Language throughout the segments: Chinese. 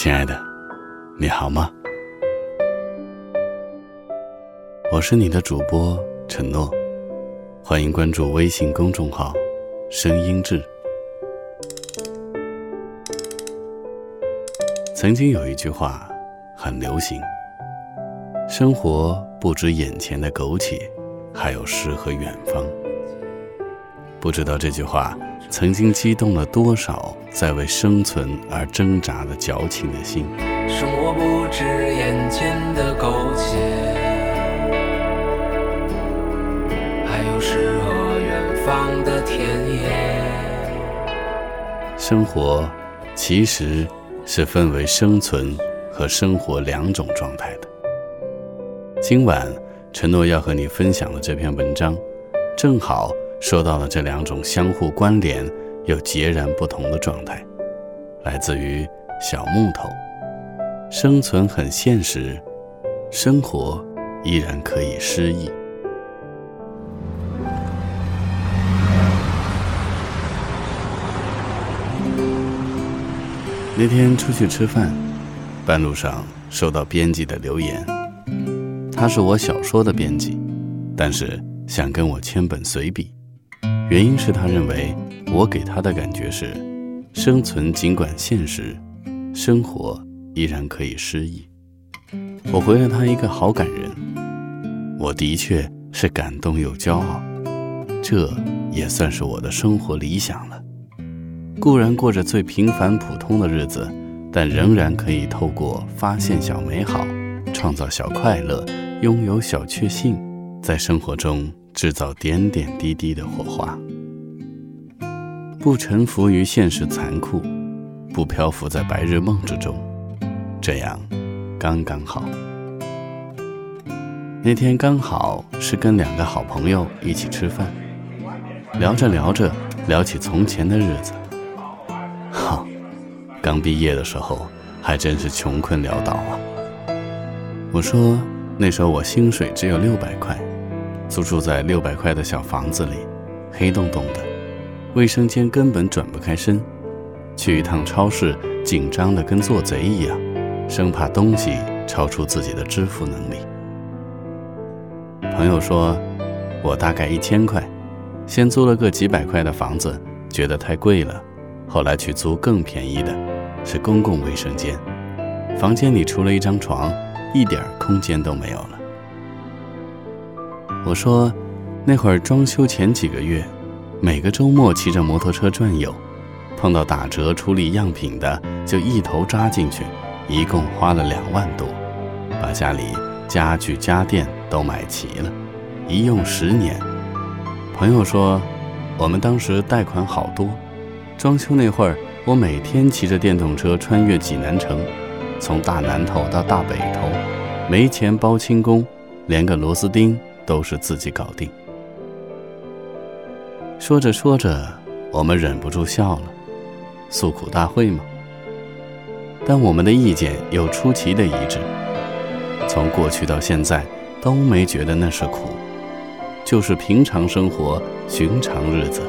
亲爱的，你好吗？我是你的主播陈诺，欢迎关注微信公众号“声音志”。曾经有一句话很流行。生活不止眼前的苟且，还有诗和远方。不知道这句话曾经激动了多少在为生存而挣扎的矫情的心。生活不止眼前的苟且，还有诗和远方的田野。生活其实是分为生存和生活两种状态的。今晚承诺要和你分享的这篇文章，正好说到了这两种相互关联有截然不同的状态，来自于小木头。生存很现实，生活依然可以诗意。那天出去吃饭，半路上收到编辑的留言。他是我小说的编辑，但是想跟我签本随笔，原因是他认为我给他的感觉是，生存尽管现实，生活依然可以诗意。我回了他一个好感人，我的确是感动又骄傲，这也算是我的生活理想了。固然过着最平凡普通的日子，但仍然可以透过发现小美好，创造小快乐。拥有小确幸，在生活中制造点点滴滴的火花，不臣服于现实残酷，不漂浮在白日梦之中，这样刚刚好。那天刚好是跟两个好朋友一起吃饭，聊着聊着聊起从前的日子，好，刚毕业的时候还真是穷困潦倒啊。我说。那时候我薪水只有六百块，租住在六百块的小房子里，黑洞洞的，卫生间根本转不开身，去一趟超市紧张的跟做贼一样，生怕东西超出自己的支付能力。朋友说，我大概一千块，先租了个几百块的房子，觉得太贵了，后来去租更便宜的，是公共卫生间，房间里除了一张床。一点空间都没有了。我说，那会儿装修前几个月，每个周末骑着摩托车转悠，碰到打折处理样品的，就一头扎进去，一共花了两万多，把家里家具家电都买齐了，一用十年。朋友说，我们当时贷款好多，装修那会儿，我每天骑着电动车穿越济南城。从大南头到大北头，没钱包轻工，连个螺丝钉都是自己搞定。说着说着，我们忍不住笑了，诉苦大会嘛。但我们的意见又出奇的一致，从过去到现在都没觉得那是苦，就是平常生活、寻常日子，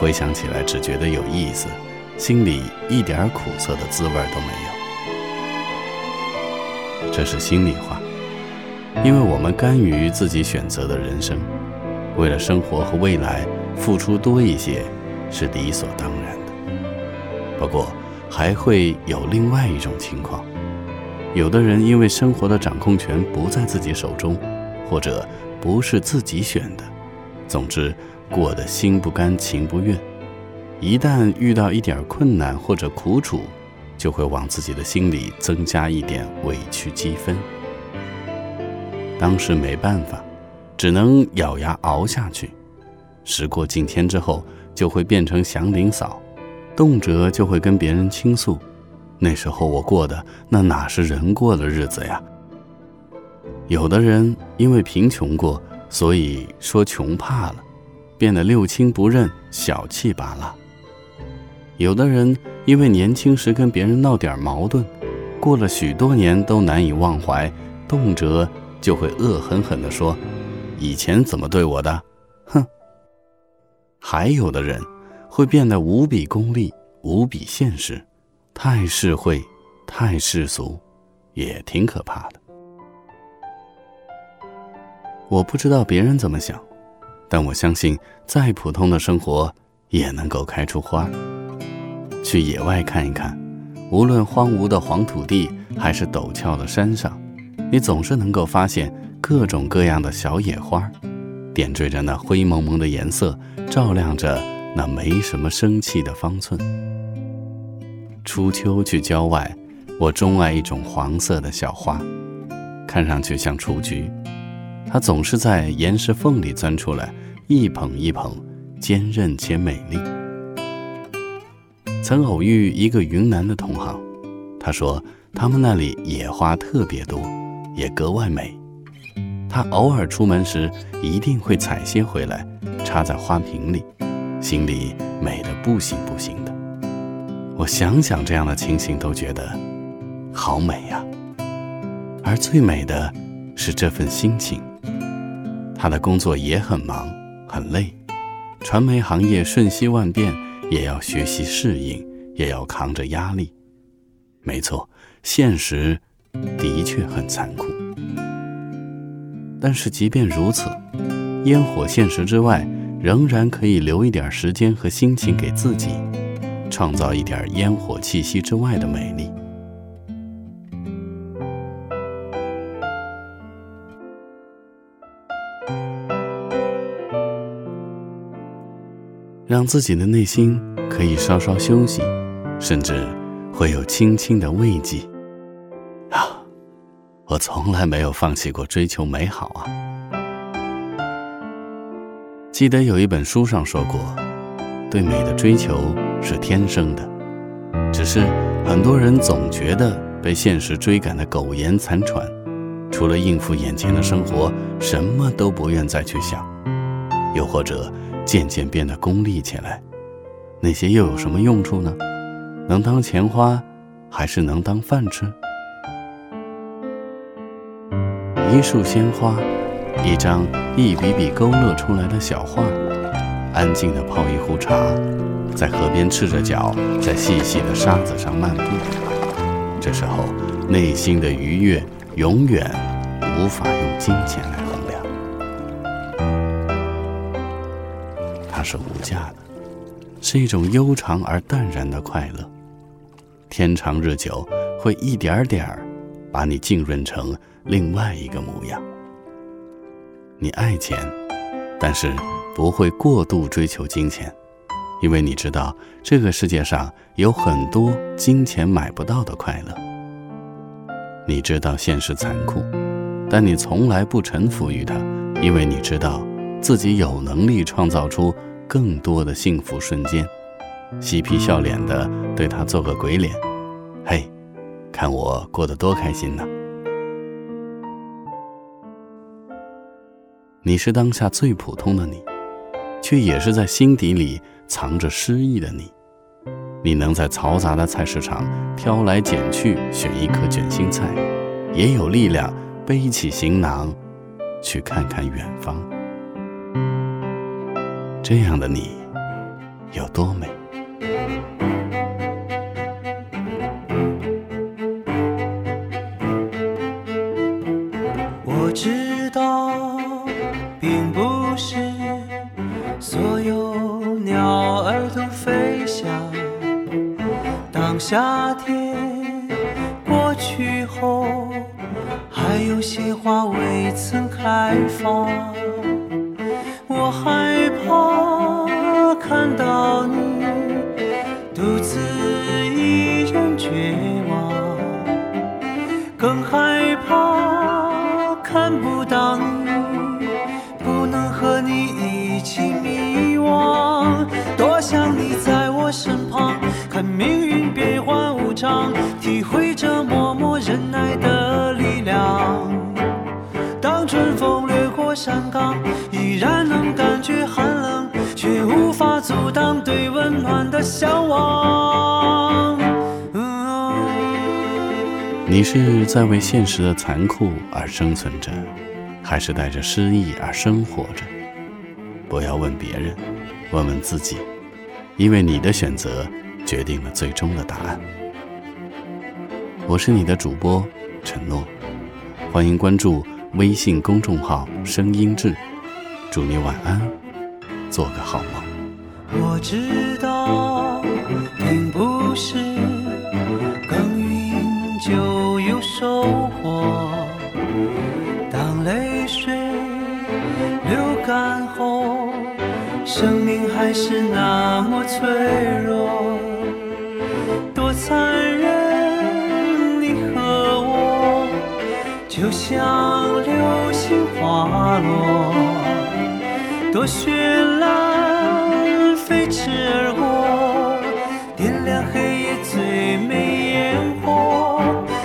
回想起来只觉得有意思，心里一点苦涩的滋味都没有。这是心里话，因为我们甘于自己选择的人生，为了生活和未来付出多一些是理所当然的。不过，还会有另外一种情况：有的人因为生活的掌控权不在自己手中，或者不是自己选的，总之过得心不甘情不愿。一旦遇到一点困难或者苦楚，就会往自己的心里增加一点委屈积分。当时没办法，只能咬牙熬下去。时过境迁之后，就会变成祥林嫂，动辄就会跟别人倾诉。那时候我过的那哪是人过的日子呀？有的人因为贫穷过，所以说穷怕了，变得六亲不认、小气罢了；有的人因为年轻时跟别人闹点矛盾，过了许多年都难以忘怀，动辄就会恶狠狠地说：“以前怎么对我的？”哼。还有的人会变得无比功利、无比现实。太世会，太世俗，也挺可怕的。我不知道别人怎么想，但我相信，再普通的生活也能够开出花。去野外看一看，无论荒芜的黄土地，还是陡峭的山上，你总是能够发现各种各样的小野花，点缀着那灰蒙蒙的颜色，照亮着那没什么生气的方寸。初秋去郊外，我钟爱一种黄色的小花，看上去像雏菊。它总是在岩石缝里钻出来，一捧一捧，坚韧且美丽。曾偶遇一个云南的同行，他说他们那里野花特别多，也格外美。他偶尔出门时一定会采些回来，插在花瓶里，心里美得不行不行的。我想想这样的情形都觉得好美呀，而最美的是这份心情。他的工作也很忙很累，传媒行业瞬息万变，也要学习适应，也要扛着压力。没错，现实的确很残酷。但是即便如此，烟火现实之外，仍然可以留一点时间和心情给自己。创造一点烟火气息之外的美丽，让自己的内心可以稍稍休息，甚至会有轻轻的慰藉。我从来没有放弃过追求美好啊！记得有一本书上说过，对美的追求。是天生的，只是很多人总觉得被现实追赶的苟延残喘，除了应付眼前的生活，什么都不愿再去想，又或者渐渐变得功利起来，那些又有什么用处呢？能当钱花，还是能当饭吃？一束鲜花，一张一笔笔勾勒出来的小画，安静的泡一壶茶。在河边赤着脚，在细细的沙子上漫步，这时候内心的愉悦永远无法用金钱来衡量，它是无价的，是一种悠长而淡然的快乐，天长日久会一点点儿把你浸润成另外一个模样。你爱钱，但是不会过度追求金钱。因为你知道，这个世界上有很多金钱买不到的快乐。你知道现实残酷，但你从来不臣服于它，因为你知道自己有能力创造出更多的幸福瞬间。嬉皮笑脸的对他做个鬼脸，嘿，看我过得多开心呢！你是当下最普通的你，却也是在心底里。藏着诗意的你，你能在嘈杂的菜市场挑来拣去选一颗卷心菜，也有力量背起行囊去看看远方。这样的你有多美？还有些花未曾开放我害怕看到你独自一人绝望更害怕看不到你不能和你一起迷惘。多想你在我身旁看命运变幻无常体会山岗，依然能感觉寒冷，却无法阻挡对温暖的向往。你是在为现实的残酷而生存着，还是带着诗意而生活着？不要问别人，问问自己，因为你的选择决定了最终的答案。我是你的主播承诺，欢迎关注微信公众号“声音志”，祝你晚安，做个好梦。我知道，并不是耕耘就有收获。当泪水流干后，生命还是那么脆弱，多残忍。就像流星滑落，多绚烂，飞驰而过，点亮黑夜最美烟火。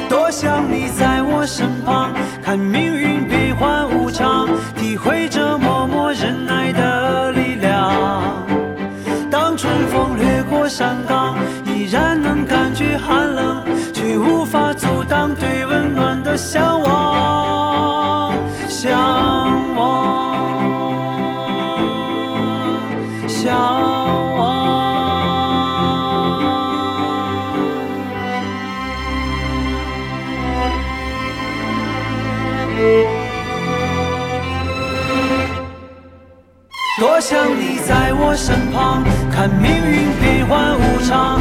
多想你在我身旁，看命运变幻无常，体会着默默忍耐的力量。当春风掠过山岗，依然能感觉寒冷，却无法阻挡对温暖的向往。多想你在我身旁，看命运变幻无常，